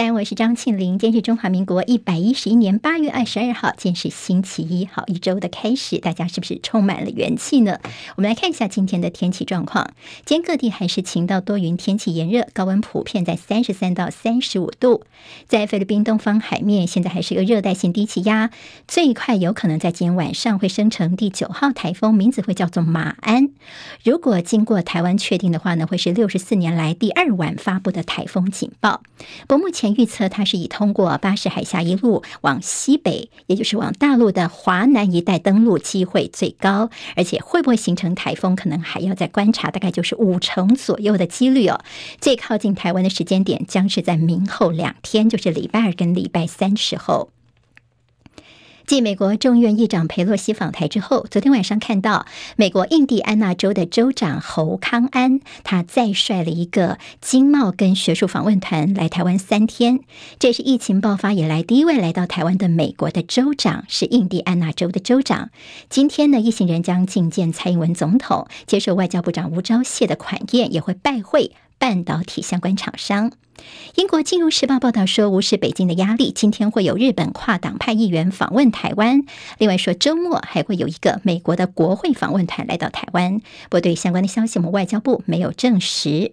三，我是张庆玲。今天是中华民国一百一十一年八月二十二号，今天是星期一，好，一周的开始，大家是不是充满了元气呢？我们来看一下今天的天气状况。今天各地还是晴到多云，天气炎热，高温普遍在三十三到三十五度。在菲律宾东方海面，现在还是一个热带性低气压，最快有可能在今天晚上会生成第九号台风，名字会叫做马鞍。如果经过台湾确定的话呢，会是六十四年来第二晚发布的台风警报。不过目前。预测，它是以通过巴士海峡一路往西北，也就是往大陆的华南一带登陆机会最高，而且会不会形成台风，可能还要再观察，大概就是五成左右的几率哦。最靠近台湾的时间点将是在明后两天，就是礼拜二跟礼拜三时候。继美国众议院议长佩洛西访台之后，昨天晚上看到美国印第安纳州的州长侯康安，他再率了一个经贸跟学术访问团来台湾三天。这是疫情爆发以来第一位来到台湾的美国的州长，是印第安纳州的州长。今天呢，一行人将觐见蔡英文总统，接受外交部长吴钊燮的款宴，也会拜会半导体相关厂商。英国《金融时报》报道说，无视北京的压力，今天会有日本跨党派议员访问台湾。另外说，周末还会有一个美国的国会访问团来到台湾。不过，对相关的消息，我们外交部没有证实。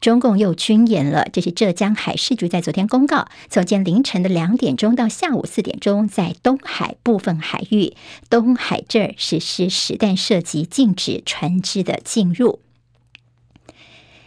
中共又军演了，这是浙江海事局在昨天公告，从今凌晨的两点钟到下午四点钟，在东海部分海域、东海这儿实施实弹射击，禁止船只的进入。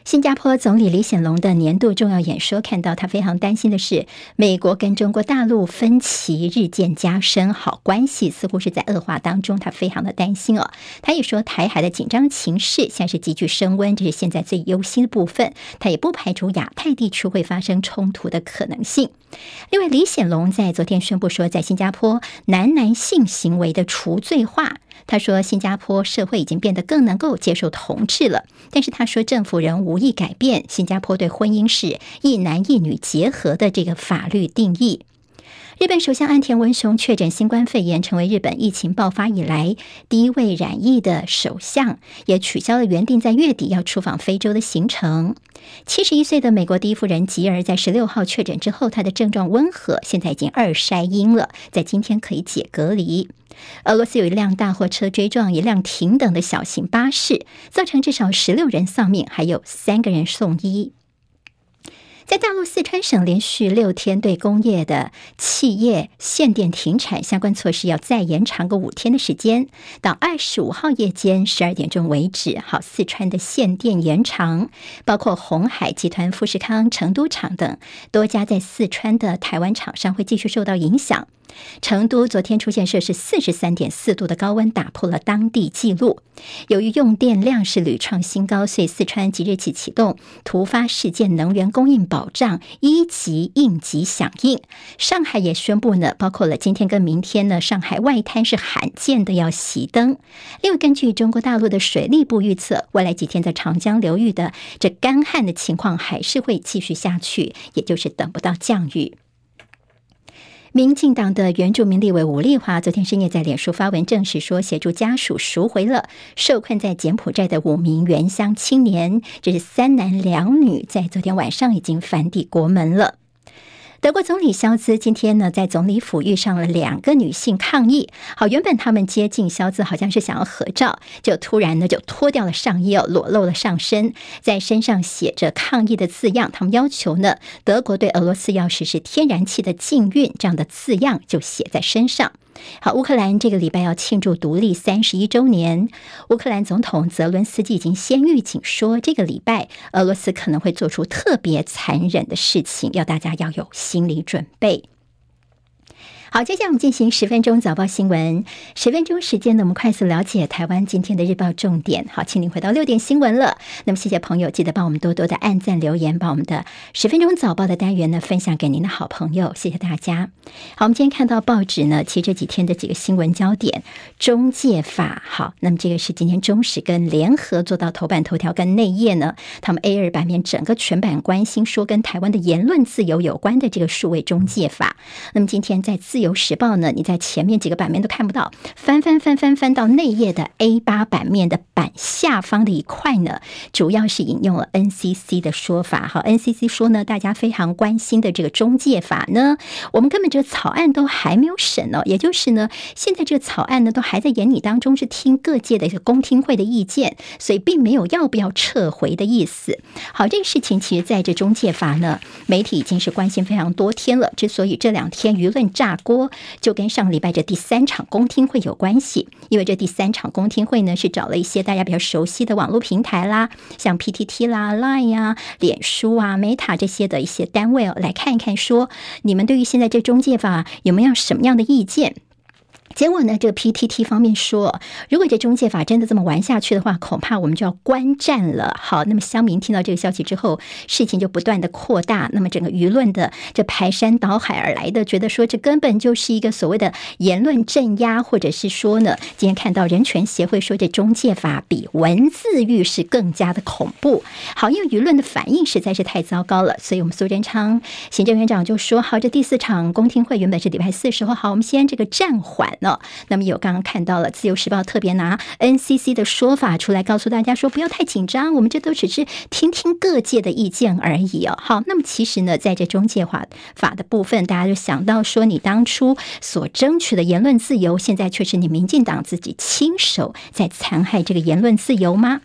新加坡总理李显龙的年度重要演说，看到他非常担心的是，美国跟中国大陆分歧日渐加深，好关系似乎是在恶化当中，他非常的担心哦。他也说，台海的紧张情势现在是急剧升温，这是现在最忧心的部分。他也不排除亚太地区会发生冲突的可能性。另外，李显龙在昨天宣布说，在新加坡男男性行为的除罪化。他说，新加坡社会已经变得更能够接受同志了，但是他说，政府仍无意改变新加坡对婚姻是一男一女结合的这个法律定义。日本首相岸田文雄确诊新冠肺炎，成为日本疫情爆发以来第一位染疫的首相，也取消了原定在月底要出访非洲的行程。七十一岁的美国第一夫人吉尔在十六号确诊之后，她的症状温和，现在已经二筛阴了，在今天可以解隔离。俄罗斯有一辆大货车追撞一辆停等的小型巴士，造成至少十六人丧命，还有三个人送医。在大陆四川省连续六天对工业的企业限电停产相关措施要再延长个五天的时间，到二十五号夜间十二点钟为止。好，四川的限电延长，包括红海集团、富士康、成都厂等多家在四川的台湾厂商会继续受到影响。成都昨天出现摄氏四十三点四度的高温，打破了当地纪录。由于用电量是屡创新高，所以四川即日起启动突发事件能源供应保障一级应急响应。上海也宣布呢，包括了今天跟明天呢，上海外滩是罕见的要熄灯。另外，根据中国大陆的水利部预测，未来几天在长江流域的这干旱的情况还是会继续下去，也就是等不到降雨。民进党的原住民立委吴丽华昨天深夜在脸书发文证实说，协助家属赎回了受困在柬埔寨的五名原乡青年，这是三男两女，在昨天晚上已经返抵国门了。德国总理肖兹今天呢，在总理府遇上了两个女性抗议。好，原本他们接近肖兹，好像是想要合照，就突然呢就脱掉了上衣哦，裸露了上身，在身上写着抗议的字样。他们要求呢，德国对俄罗斯要实施天然气的禁运，这样的字样就写在身上。好，乌克兰这个礼拜要庆祝独立三十一周年。乌克兰总统泽伦斯基已经先预警说，这个礼拜俄罗斯可能会做出特别残忍的事情，要大家要有心理准备。好，接下来我们进行十分钟早报新闻。十分钟时间呢，我们快速了解台湾今天的日报重点。好，请您回到六点新闻了。那么，谢谢朋友，记得帮我们多多的按赞留言，把我们的十分钟早报的单元呢分享给您的好朋友。谢谢大家。好，我们今天看到报纸呢，其实这几天的几个新闻焦点，中介法。好，那么这个是今天中时跟联合做到头版头条跟内页呢，他们 A 二版面整个全版关心说跟台湾的言论自由有关的这个数位中介法。那么今天在自由时报呢，你在前面几个版面都看不到，翻翻翻翻翻到内页的 A 八版面的版下方的一块呢，主要是引用了 NCC 的说法。好，NCC 说呢，大家非常关心的这个中介法呢，我们根本这个草案都还没有审呢，也就是呢，现在这个草案呢都还在研拟当中，是听各界的一个公听会的意见，所以并没有要不要撤回的意思。好，这个事情其实在这中介法呢，媒体已经是关心非常多天了。之所以这两天舆论炸锅，多就跟上礼拜这第三场公听会有关系，因为这第三场公听会呢，是找了一些大家比较熟悉的网络平台啦，像 PTT 啦、Line 呀、脸书啊、Meta 这些的一些单位哦，来看一看，说你们对于现在这中介法有没有什么样的意见？结果呢，这个 PTT 方面说，如果这中介法真的这么玩下去的话，恐怕我们就要观战了。好，那么乡民听到这个消息之后，事情就不断的扩大，那么整个舆论的这排山倒海而来的，觉得说这根本就是一个所谓的言论镇压，或者是说呢，今天看到人权协会说这中介法比文字狱是更加的恐怖。好，因为舆论的反应实在是太糟糕了，所以我们苏贞昌行政院长就说，好，这第四场公听会原本是礼拜四时候，好，我们先这个暂缓。那么有刚刚看到了《自由时报》特别拿 NCC 的说法出来告诉大家说，不要太紧张，我们这都只是听听各界的意见而已哦。好，那么其实呢，在这中介法法的部分，大家就想到说，你当初所争取的言论自由，现在却是你民进党自己亲手在残害这个言论自由吗？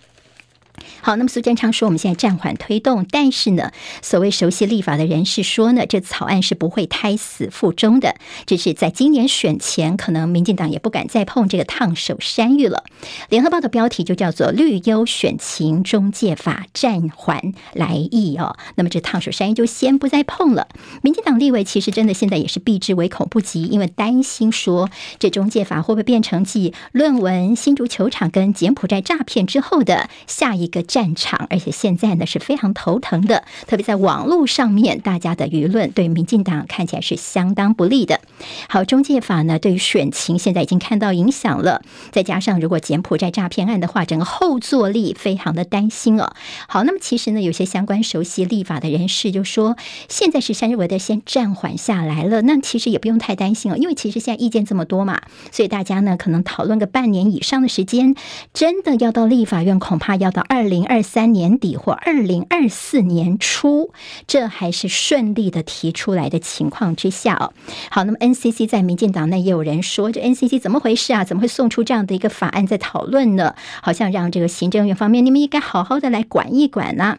好，那么苏贞昌说，我们现在暂缓推动，但是呢，所谓熟悉立法的人士说呢，这草案是不会胎死腹中的，只是在今年选前，可能民进党也不敢再碰这个烫手山芋了。联合报的标题就叫做“绿优选情中介法暂缓来意”哦，那么这烫手山芋就先不再碰了。民进党立委其实真的现在也是避之唯恐不及，因为担心说这中介法会不会变成继论文、新竹球场跟柬埔寨诈骗之后的下一一个战场，而且现在呢是非常头疼的，特别在网络上面，大家的舆论对民进党看起来是相当不利的。好，中介法呢对于选情现在已经看到影响了，再加上如果柬埔寨诈骗案的话，整个后坐力非常的担心哦。好，那么其实呢，有些相关熟悉立法的人士就说，现在是三日维的先暂缓下来了，那其实也不用太担心哦，因为其实现在意见这么多嘛，所以大家呢可能讨论个半年以上的时间，真的要到立法院，恐怕要到二。二零二三年底或二零二四年初，这还是顺利的提出来的情况之下哦。好，那么 NCC 在民进党内也有人说，这 NCC 怎么回事啊？怎么会送出这样的一个法案在讨论呢？好像让这个行政院方面，你们应该好好的来管一管呢、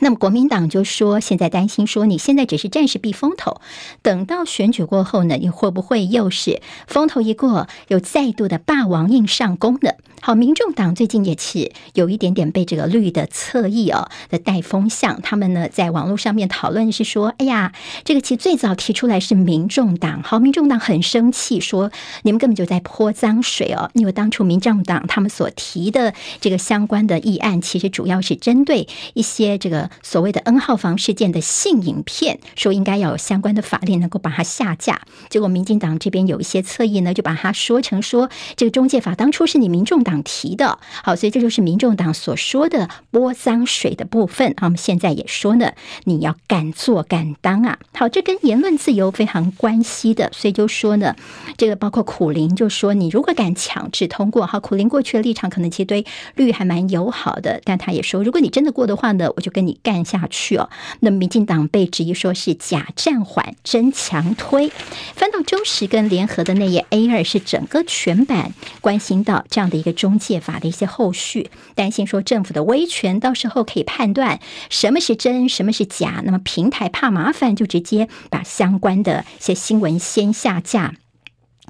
那么国民党就说，现在担心说，你现在只是暂时避风头，等到选举过后呢，你会不会又是风头一过，又再度的霸王硬上弓呢？好，民众党最近也是有一点点被这个绿的侧翼哦的带风向，他们呢在网络上面讨论是说，哎呀，这个其实最早提出来是民众党，好，民众党很生气，说你们根本就在泼脏水哦，因为当初民众党他们所提的这个相关的议案，其实主要是针对一些这个。所谓的 N 号房事件的性影片，说应该要有相关的法令能够把它下架。结果民进党这边有一些侧翼呢，就把它说成说这个中介法当初是你民众党提的。好，所以这就是民众党所说的泼脏水的部分。我们现在也说呢，你要敢做敢当啊。好，这跟言论自由非常关系的，所以就说呢，这个包括苦苓就说你如果敢强制通过，好，苦苓过去的立场可能其实对绿还蛮友好的，但他也说，如果你真的过的话呢，我就跟你。干下去哦，那民进党被质疑说是假暂缓真强推。翻到中时跟联合的那页 A 二是整个全版关心到这样的一个中介法的一些后续，担心说政府的威权到时候可以判断什么是真，什么是假。那么平台怕麻烦，就直接把相关的一些新闻先下架。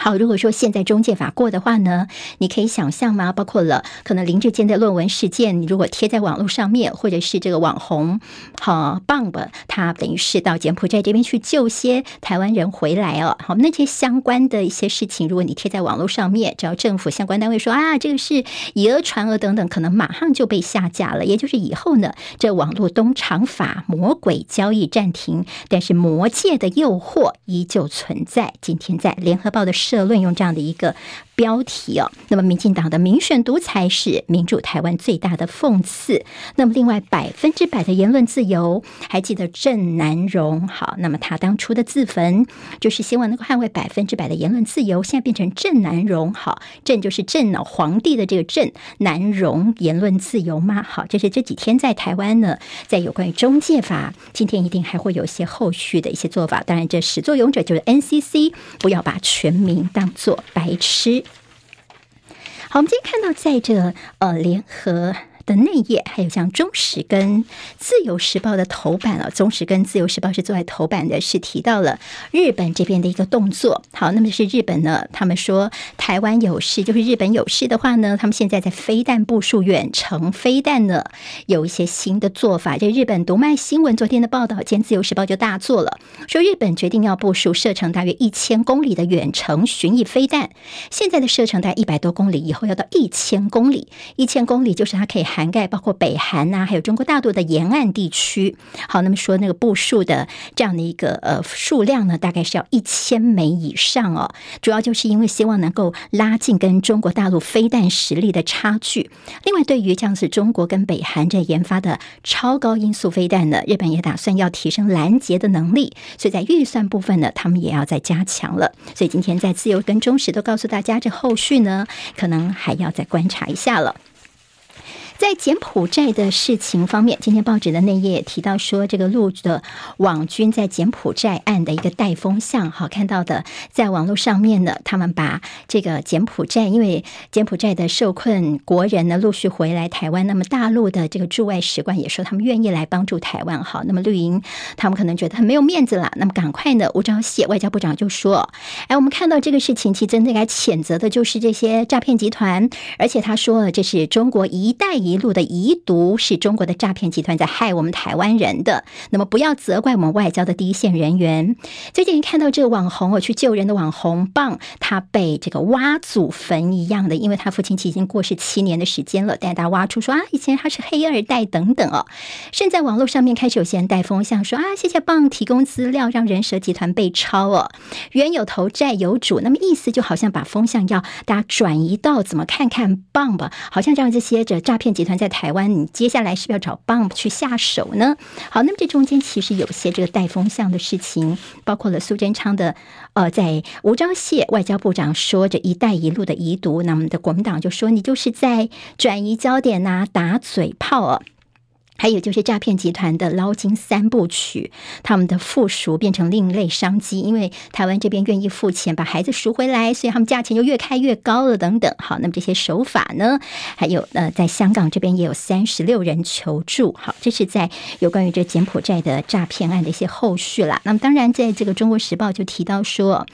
好，如果说现在中介法过的话呢，你可以想象吗？包括了可能林志坚的论文事件，你如果贴在网络上面，或者是这个网红好棒棒，他等于是到柬埔寨这边去救些台湾人回来哦。好，那些相关的一些事情，如果你贴在网络上面，只要政府相关单位说啊，这个是以讹传讹等等，可能马上就被下架了。也就是以后呢，这网络东厂法魔鬼交易暂停，但是魔界的诱惑依旧存在。今天在联合报的。社论用这样的一个标题哦。那么，民进党的民选独裁是民主台湾最大的讽刺。那么，另外百分之百的言论自由，还记得郑南榕？好，那么他当初的自焚就是希望能够捍卫百分之百的言论自由，现在变成郑南榕。好，郑就是郑哦，皇帝的这个郑，南榕言论自由吗？好，这是这几天在台湾呢，在有关于中介法，今天一定还会有一些后续的一些做法。当然，这始作俑者就是 NCC，不要把全民当做白痴。好，我们今天看到在这呃联合。的内页，还有像《中时》跟《自由时报》的头版啊，《中时》跟《自由时报》是坐在头版的，是提到了日本这边的一个动作。好，那么是日本呢，他们说台湾有事，就是日本有事的话呢，他们现在在飞弹部署远程飞弹呢，有一些新的做法。这日本读卖新闻昨天的报道，今天《自由时报》就大做了，说日本决定要部署射程大约一千公里的远程巡弋飞弹，现在的射程大概一百多公里，以后要到一千公里，一千公里就是它可以。涵盖包括北韩呐、啊，还有中国大陆的沿岸地区。好，那么说那个部署的这样的一个呃数量呢，大概是要一千枚以上哦。主要就是因为希望能够拉近跟中国大陆飞弹实力的差距。另外，对于这样子中国跟北韩这研发的超高音速飞弹呢，日本也打算要提升拦截的能力。所以在预算部分呢，他们也要再加强了。所以今天在自由跟中时都告诉大家，这后续呢，可能还要再观察一下了。在柬埔寨的事情方面，今天报纸的内页也提到说，这个陆的网军在柬埔寨案的一个带风向，好看到的，在网络上面呢，他们把这个柬埔寨，因为柬埔寨的受困国人呢陆续回来台湾，那么大陆的这个驻外使馆也说他们愿意来帮助台湾，好，那么绿营他们可能觉得很没有面子了，那么赶快呢，吴钊燮外交部长就说，哎，我们看到这个事情，其实真的该谴责的就是这些诈骗集团，而且他说了，这是中国一带一。一路的遗毒是中国的诈骗集团在害我们台湾人的，那么不要责怪我们外交的第一线人员。最近看到这个网红，我去救人的网红棒，他被这个挖祖坟一样的，因为他父亲已经过世七年的时间了，但大家挖出说啊，以前他是黑二代等等哦。现在网络上面开始有些人带风向说啊，谢谢棒提供资料，让人蛇集团被抄哦，冤有头债有主，那么意思就好像把风向要大家转移到怎么看看棒吧，好像让这些这诈骗集集团在台湾，你接下来是不是要找 Bump 去下手呢？好，那么这中间其实有些这个带风向的事情，包括了苏贞昌的呃，在吴钊燮外交部长说着“一带一路”的遗毒，那我们的国民党就说你就是在转移焦点呐、打嘴炮啊。还有就是诈骗集团的捞金三部曲，他们的付赎变成另类商机，因为台湾这边愿意付钱把孩子赎回来，所以他们价钱就越开越高了等等。好，那么这些手法呢？还有呃，在香港这边也有三十六人求助。好，这是在有关于这柬埔寨的诈骗案的一些后续啦。那么当然，在这个《中国时报》就提到说，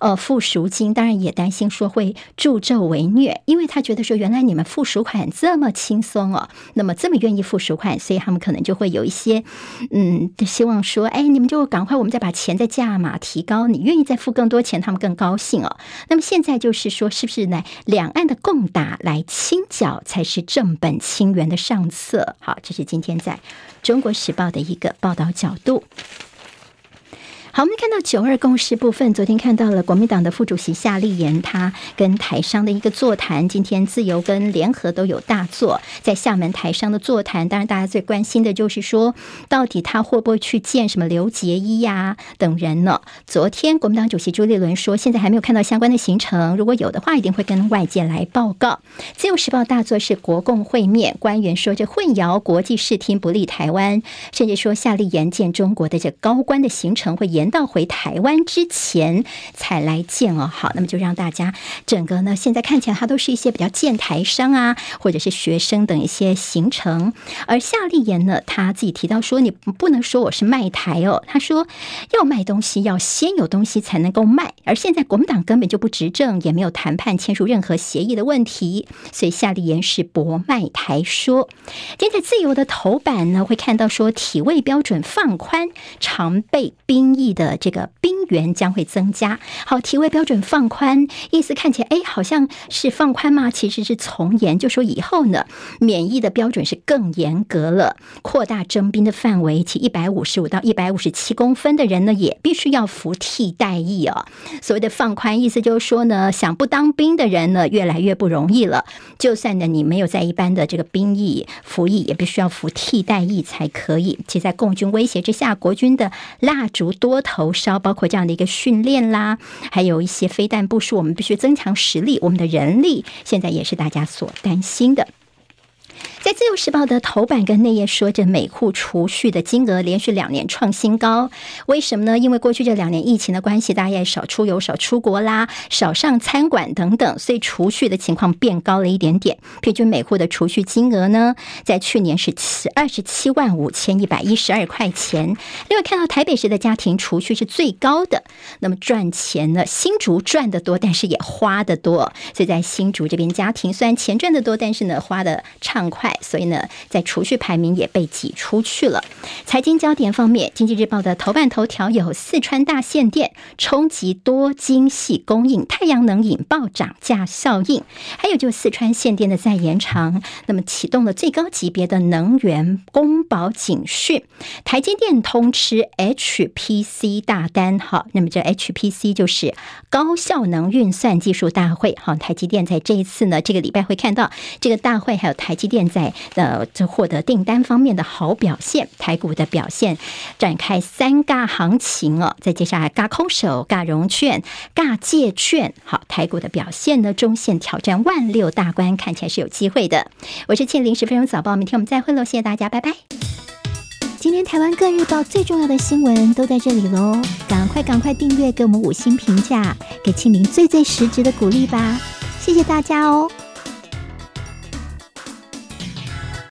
呃，付赎金当然也担心说会助纣为虐，因为他觉得说原来你们付赎款这么轻松哦，那么这么愿意付赎款，所以。他们可能就会有一些，嗯，希望说，哎，你们就赶快，我们再把钱再价码提高，你愿意再付更多钱，他们更高兴哦。那么现在就是说，是不是呢？两岸的共打来清剿才是正本清源的上策？好，这是今天在中国时报的一个报道角度。好，我们看到九二共识部分，昨天看到了国民党的副主席夏立言，他跟台商的一个座谈。今天自由跟联合都有大作，在厦门台商的座谈。当然，大家最关心的就是说，到底他会不会去见什么刘结一呀等人呢？昨天国民党主席朱立伦说，现在还没有看到相关的行程，如果有的话，一定会跟外界来报告。自由时报大作是国共会面，官员说这混淆国际视听不利台湾，甚至说夏立言见中国的这高官的行程会延。到回台湾之前才来见哦，好，那么就让大家整个呢，现在看起来他都是一些比较见台商啊，或者是学生等一些行程。而夏立言呢，他自己提到说，你不能说我是卖台哦，他说要卖东西要先有东西才能够卖，而现在国民党根本就不执政，也没有谈判签署任何协议的问题，所以夏立言是博卖台说。今天在自由的头版呢，会看到说体位标准放宽，常备兵役。的这个兵源将会增加。好，体位标准放宽，意思看起来哎，好像是放宽吗？其实是从严，就说以后呢，免疫的标准是更严格了，扩大征兵的范围，其一百五十五到一百五十七公分的人呢，也必须要服替代役哦。所谓的放宽，意思就是说呢，想不当兵的人呢，越来越不容易了。就算呢，你没有在一般的这个兵役服役，也必须要服替代役才可以。其在共军威胁之下，国军的蜡烛多头烧，包括这样的一个训练啦，还有一些非但不是，我们必须增强实力，我们的人力现在也是大家所担心的。在《自由时报》的头版跟内页说着，每户储蓄的金额连续两年创新高。为什么呢？因为过去这两年疫情的关系，大家也少出游、少出国啦，少上餐馆等等，所以储蓄的情况变高了一点点。平均每户的储蓄金额呢，在去年是七二十七万五千一百一十二块钱。另外看到台北市的家庭储蓄是最高的，那么赚钱呢，新竹赚得多，但是也花得多。所以在新竹这边，家庭虽然钱赚得多，但是呢，花得畅快。所以呢，在储蓄排名也被挤出去了。财经焦点方面，《经济日报》的头版头条有四川大限电冲击多晶系供应，太阳能引爆涨价效应。还有就四川限电的再延长，那么启动了最高级别的能源公保警讯。台积电通吃 HPC 大单，好，那么这 HPC 就是高效能运算技术大会。好，台积电在这一次呢，这个礼拜会看到这个大会，还有台积电电在。呃，这获得订单方面的好表现，台股的表现展开三尬行情哦。再接下来，尬空手、尬融券、尬借券，好，台股的表现呢，中线挑战万六大关，看起来是有机会的。我是庆玲，十分钟早报，明天我们再会喽，谢谢大家，拜拜。今天台湾各日报最重要的新闻都在这里喽，赶快赶快订阅，给我们五星评价，给庆玲最最实质的鼓励吧，谢谢大家哦。